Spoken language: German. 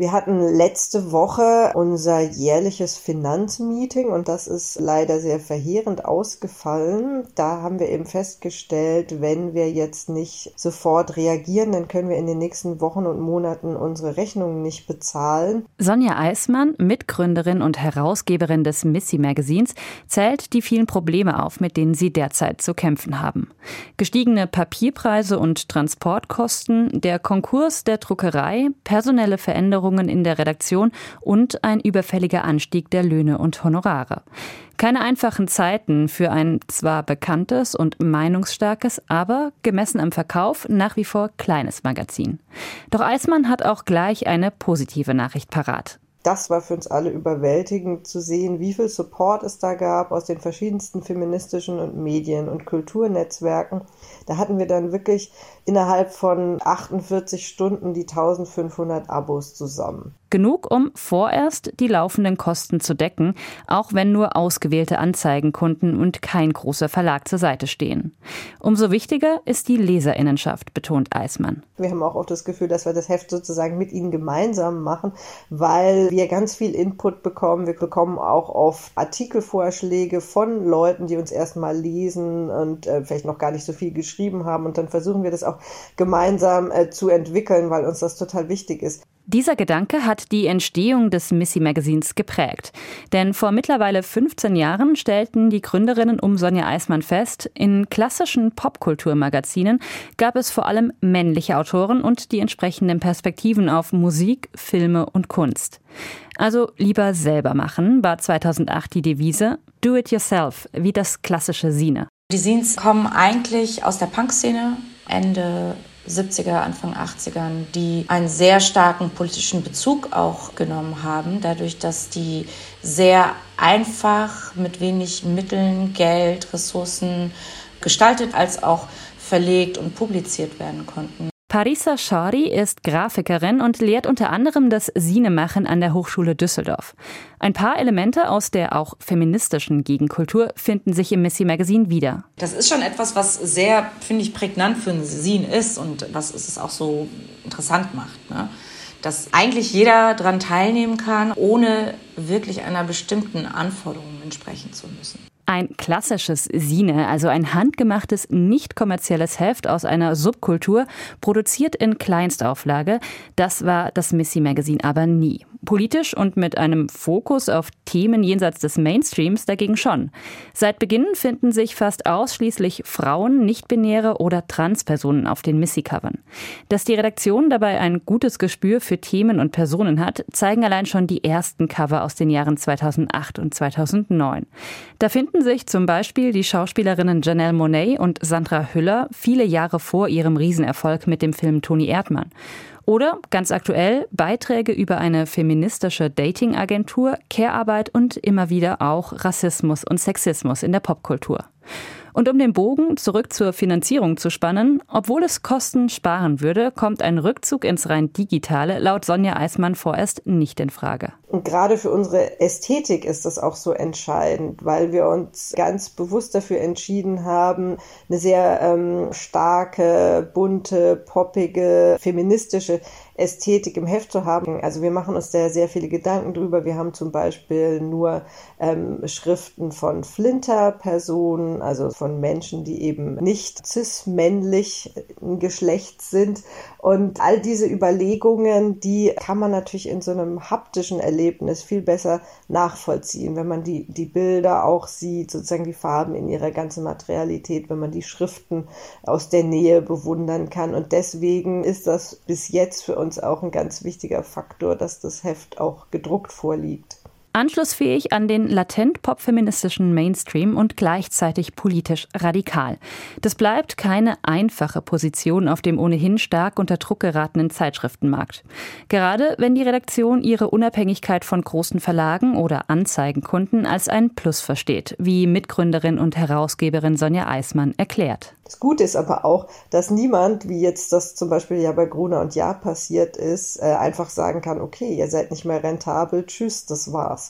Wir hatten letzte Woche unser jährliches Finanzmeeting und das ist leider sehr verheerend ausgefallen. Da haben wir eben festgestellt, wenn wir jetzt nicht sofort reagieren, dann können wir in den nächsten Wochen und Monaten unsere Rechnungen nicht bezahlen. Sonja Eismann, Mitgründerin und Herausgeberin des Missy Magazins, zählt die vielen Probleme auf, mit denen sie derzeit zu kämpfen haben. Gestiegene Papierpreise und Transportkosten, der Konkurs der Druckerei, personelle Veränderungen Veränderungen in der Redaktion und ein überfälliger Anstieg der Löhne und Honorare. Keine einfachen Zeiten für ein zwar bekanntes und meinungsstarkes, aber gemessen am Verkauf nach wie vor kleines Magazin. Doch Eismann hat auch gleich eine positive Nachricht parat das war für uns alle überwältigend zu sehen, wie viel Support es da gab aus den verschiedensten feministischen und Medien- und Kulturnetzwerken. Da hatten wir dann wirklich innerhalb von 48 Stunden die 1500 Abos zusammen. Genug, um vorerst die laufenden Kosten zu decken, auch wenn nur ausgewählte Anzeigenkunden und kein großer Verlag zur Seite stehen. Umso wichtiger ist die Leserinnenschaft, betont Eismann. Wir haben auch oft das Gefühl, dass wir das Heft sozusagen mit ihnen gemeinsam machen, weil wir ganz viel Input bekommen. Wir bekommen auch oft Artikelvorschläge von Leuten, die uns erstmal lesen und äh, vielleicht noch gar nicht so viel geschrieben haben. Und dann versuchen wir das auch gemeinsam äh, zu entwickeln, weil uns das total wichtig ist. Dieser Gedanke hat die Entstehung des Missy Magazins geprägt. Denn vor mittlerweile 15 Jahren stellten die Gründerinnen um Sonja Eismann fest, in klassischen Popkulturmagazinen gab es vor allem männliche Autoren und die entsprechenden Perspektiven auf Musik, Filme und Kunst. Also lieber selber machen, war 2008 die Devise Do it yourself, wie das klassische Sine. Die Scenes kommen eigentlich aus der Punkszene Ende 70er, Anfang 80ern, die einen sehr starken politischen Bezug auch genommen haben, dadurch, dass die sehr einfach mit wenig Mitteln, Geld, Ressourcen gestaltet als auch verlegt und publiziert werden konnten. Parisa Shari ist Grafikerin und lehrt unter anderem das Sinemachen an der Hochschule Düsseldorf. Ein paar Elemente aus der auch feministischen Gegenkultur finden sich im Missy Magazine wieder. Das ist schon etwas, was sehr, finde ich, prägnant für ein Sin ist und was es auch so interessant macht. Ne? Dass eigentlich jeder daran teilnehmen kann, ohne wirklich einer bestimmten Anforderung entsprechen zu müssen. Ein klassisches Sine, also ein handgemachtes, nicht kommerzielles Heft aus einer Subkultur, produziert in Kleinstauflage. Das war das Missy Magazine aber nie. Politisch und mit einem Fokus auf Themen jenseits des Mainstreams dagegen schon. Seit Beginn finden sich fast ausschließlich Frauen, Nichtbinäre oder Transpersonen auf den Missy-Covern. Dass die Redaktion dabei ein gutes Gespür für Themen und Personen hat, zeigen allein schon die ersten Cover aus den Jahren 2008 und 2009. Da finden sich zum Beispiel die Schauspielerinnen Janelle Monet und Sandra Hüller viele Jahre vor ihrem Riesenerfolg mit dem Film Toni Erdmann. Oder ganz aktuell Beiträge über eine feministische Dating-Agentur, Care-Arbeit und immer wieder auch Rassismus und Sexismus in der Popkultur. Und um den Bogen zurück zur Finanzierung zu spannen, obwohl es Kosten sparen würde, kommt ein Rückzug ins rein digitale laut Sonja Eismann vorerst nicht in Frage. Und gerade für unsere Ästhetik ist das auch so entscheidend, weil wir uns ganz bewusst dafür entschieden haben, eine sehr ähm, starke, bunte, poppige, feministische Ästhetik im Heft zu haben. Also wir machen uns da sehr viele Gedanken drüber. Wir haben zum Beispiel nur ähm, Schriften von Flinter-Personen, also von Menschen, die eben nicht cis-männlich Geschlecht sind. Und all diese Überlegungen, die kann man natürlich in so einem haptischen Erlebnis viel besser nachvollziehen, wenn man die, die Bilder auch sieht, sozusagen die Farben in ihrer ganzen Materialität, wenn man die Schriften aus der Nähe bewundern kann. Und deswegen ist das bis jetzt für uns auch ein ganz wichtiger Faktor, dass das Heft auch gedruckt vorliegt. Anschlussfähig an den latent popfeministischen Mainstream und gleichzeitig politisch radikal. Das bleibt keine einfache Position auf dem ohnehin stark unter Druck geratenen Zeitschriftenmarkt. Gerade wenn die Redaktion ihre Unabhängigkeit von großen Verlagen oder Anzeigenkunden als ein Plus versteht, wie Mitgründerin und Herausgeberin Sonja Eismann erklärt. Das Gute ist aber auch, dass niemand, wie jetzt das zum Beispiel ja bei Gruner und Jahr passiert ist, äh, einfach sagen kann, okay, ihr seid nicht mehr rentabel, tschüss, das war's.